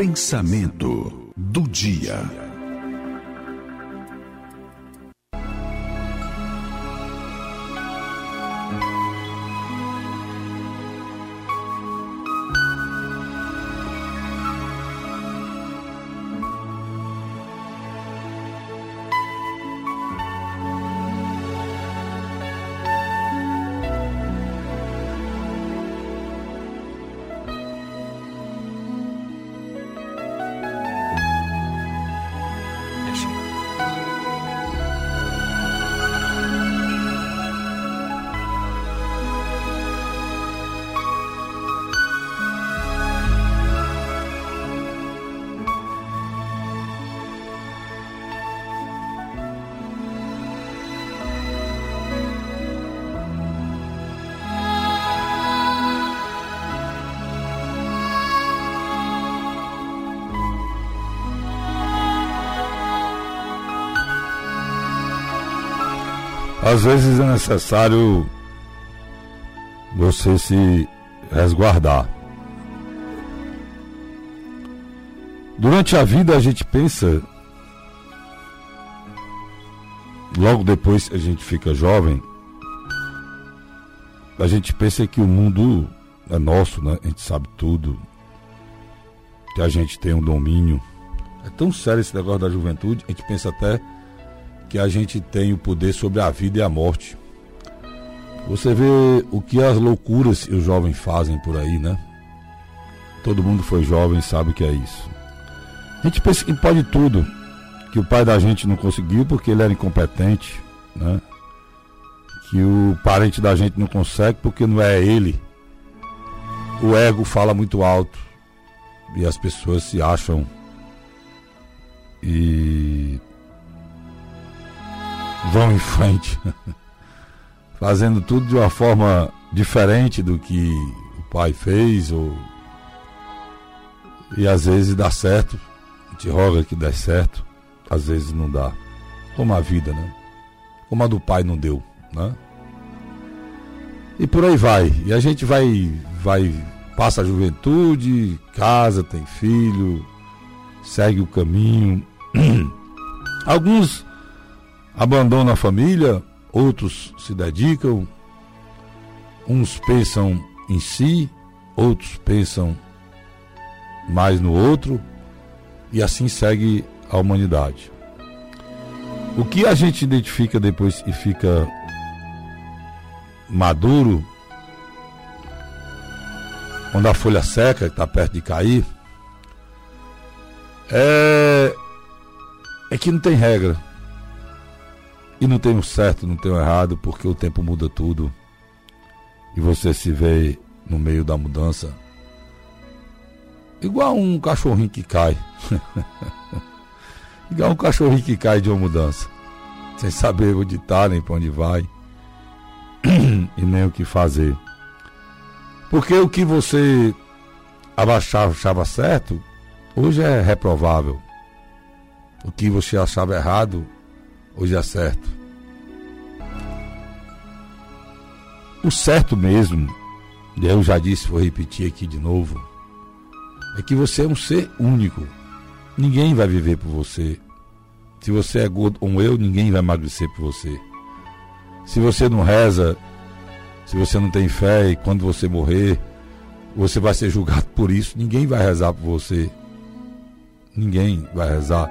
Pensamento do dia. Às vezes é necessário você se resguardar. Durante a vida a gente pensa, logo depois que a gente fica jovem, a gente pensa que o mundo é nosso, né? A gente sabe tudo, que a gente tem um domínio. É tão sério esse negócio da juventude, a gente pensa até que a gente tem o poder sobre a vida e a morte. Você vê o que as loucuras que os jovens fazem por aí, né? Todo mundo foi jovem sabe o que é isso. A gente pensa que pode tudo, que o pai da gente não conseguiu porque ele era incompetente, né? Que o parente da gente não consegue porque não é ele. O ego fala muito alto e as pessoas se acham e vão em frente, fazendo tudo de uma forma diferente do que o pai fez, ou e às vezes dá certo, a gente roga que dê certo, às vezes não dá. Como a vida, né? Como a do pai não deu, né? E por aí vai. E a gente vai, vai, passa a juventude, casa, tem filho, segue o caminho. Alguns abandonam a família, outros se dedicam, uns pensam em si, outros pensam mais no outro, e assim segue a humanidade. O que a gente identifica depois e fica maduro, quando a folha seca, está perto de cair, é, é que não tem regra. E não tem o certo, não tem o errado, porque o tempo muda tudo. E você se vê no meio da mudança. Igual um cachorrinho que cai. Igual um cachorrinho que cai de uma mudança. Sem saber onde está, nem para onde vai. e nem o que fazer. Porque o que você achava, achava certo, hoje é reprovável. O que você achava errado, hoje é certo. O certo mesmo, eu já disse, vou repetir aqui de novo, é que você é um ser único. Ninguém vai viver por você. Se você é gordo como eu, ninguém vai emagrecer por você. Se você não reza, se você não tem fé e quando você morrer, você vai ser julgado por isso, ninguém vai rezar por você. Ninguém vai rezar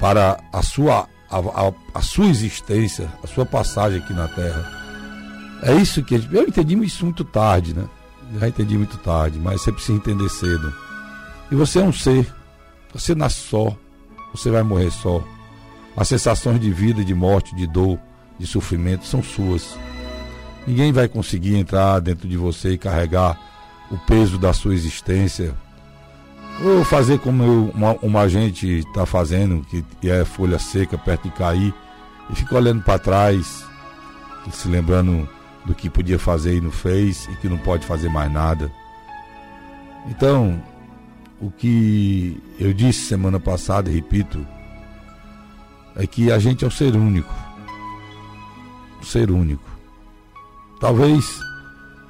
para a sua a, a, a, sua existência, a sua passagem aqui na Terra. É isso que eu entendi isso muito tarde, né? Já entendi muito tarde, mas você precisa entender cedo. E você é um ser. Você nasce só, você vai morrer só. As sensações de vida, de morte, de dor, de sofrimento são suas. Ninguém vai conseguir entrar dentro de você e carregar o peso da sua existência ou fazer como eu, uma, uma gente está fazendo, que é folha seca perto de cair, e fica olhando para trás, se lembrando do que podia fazer e não fez, e que não pode fazer mais nada. Então, o que eu disse semana passada, repito, é que a gente é um ser único. Um ser único. Talvez,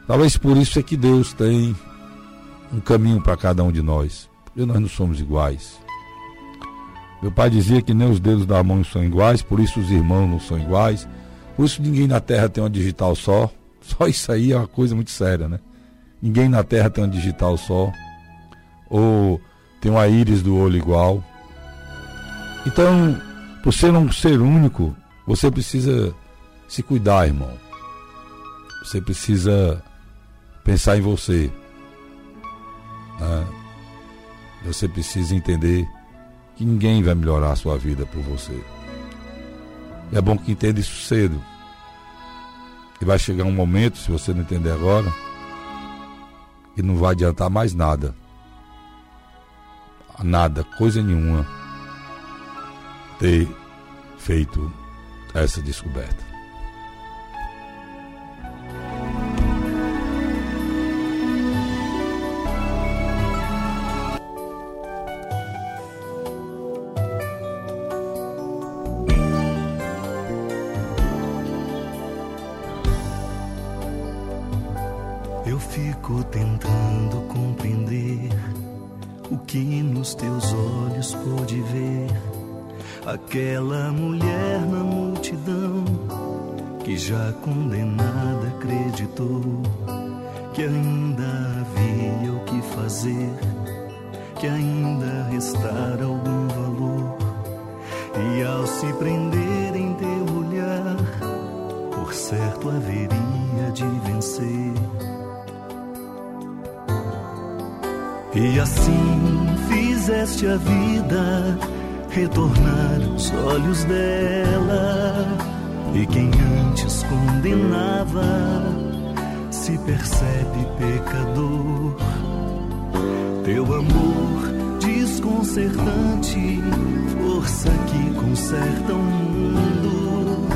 talvez por isso é que Deus tem um caminho para cada um de nós e nós não somos iguais. Meu pai dizia que nem os dedos da mão são iguais, por isso os irmãos não são iguais, por isso ninguém na Terra tem uma digital só. Só isso aí é uma coisa muito séria, né? Ninguém na Terra tem uma digital só. Ou tem uma íris do olho igual. Então, por ser um ser único, você precisa se cuidar, irmão. Você precisa pensar em você. Né? Você precisa entender que ninguém vai melhorar a sua vida por você. É bom que entenda isso cedo. E vai chegar um momento, se você não entender agora, que não vai adiantar mais nada. Nada, coisa nenhuma, ter feito essa descoberta. Tentando compreender o que nos teus olhos pôde ver. Aquela mulher na multidão que já condenada acreditou que ainda havia o que fazer, que ainda restara algum valor. E ao se prender em teu olhar, por certo haveria de vencer. E assim fizeste a vida retornar os olhos dela. E quem antes condenava se percebe pecador. Teu amor desconcertante, força que conserta o mundo.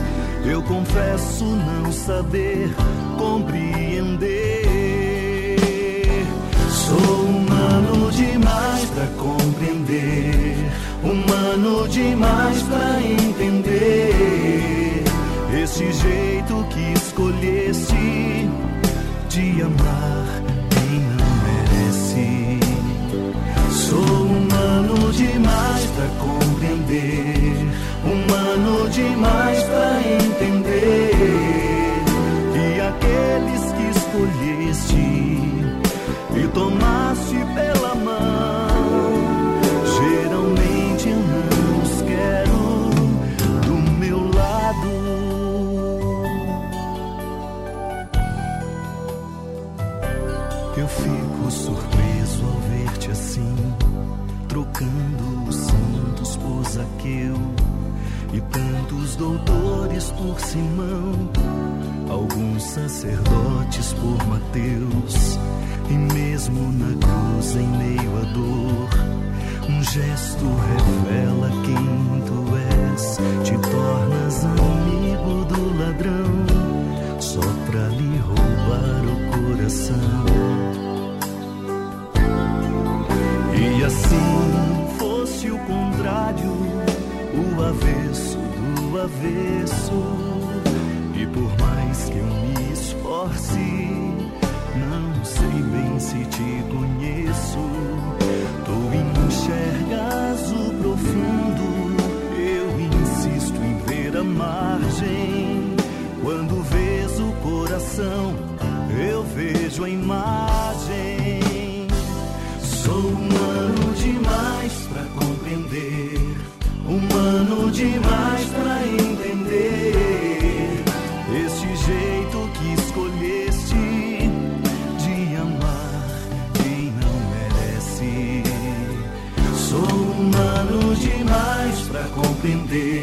Eu confesso não saber compreender. Demais pra entender. Esse jeito que escolheste de amar Fico surpreso ao ver-te assim, trocando os santos por Zaqueu e tantos doutores por Simão, alguns sacerdotes por Mateus e mesmo na cruz, em meio à dor, um gesto revela quem tu és. Te tornas amigo do ladrão, só pra lhe roubar coração. E assim fosse o contrário, o avesso do avesso. E por mais que eu me esforce, não sei bem se te conheço. Tu enxergas o profundo, eu insisto em ver a margem. Quando vês o coração, eu vejo a imagem. Sou humano demais pra compreender, humano demais pra entender. Este jeito que escolheste de amar quem não merece. Sou humano demais pra compreender,